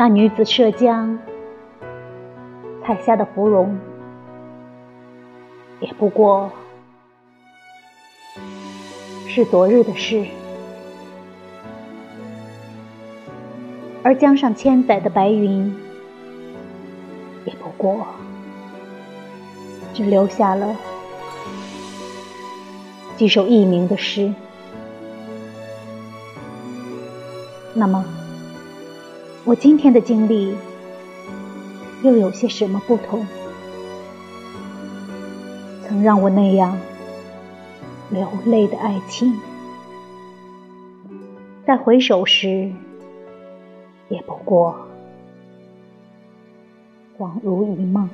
那女子涉江采下的芙蓉，也不过是昨日的事；而江上千载的白云，也不过只留下了几首佚名的诗。那么，我今天的经历又有些什么不同？曾让我那样流泪的爱情，在回首时，也不过恍如一梦。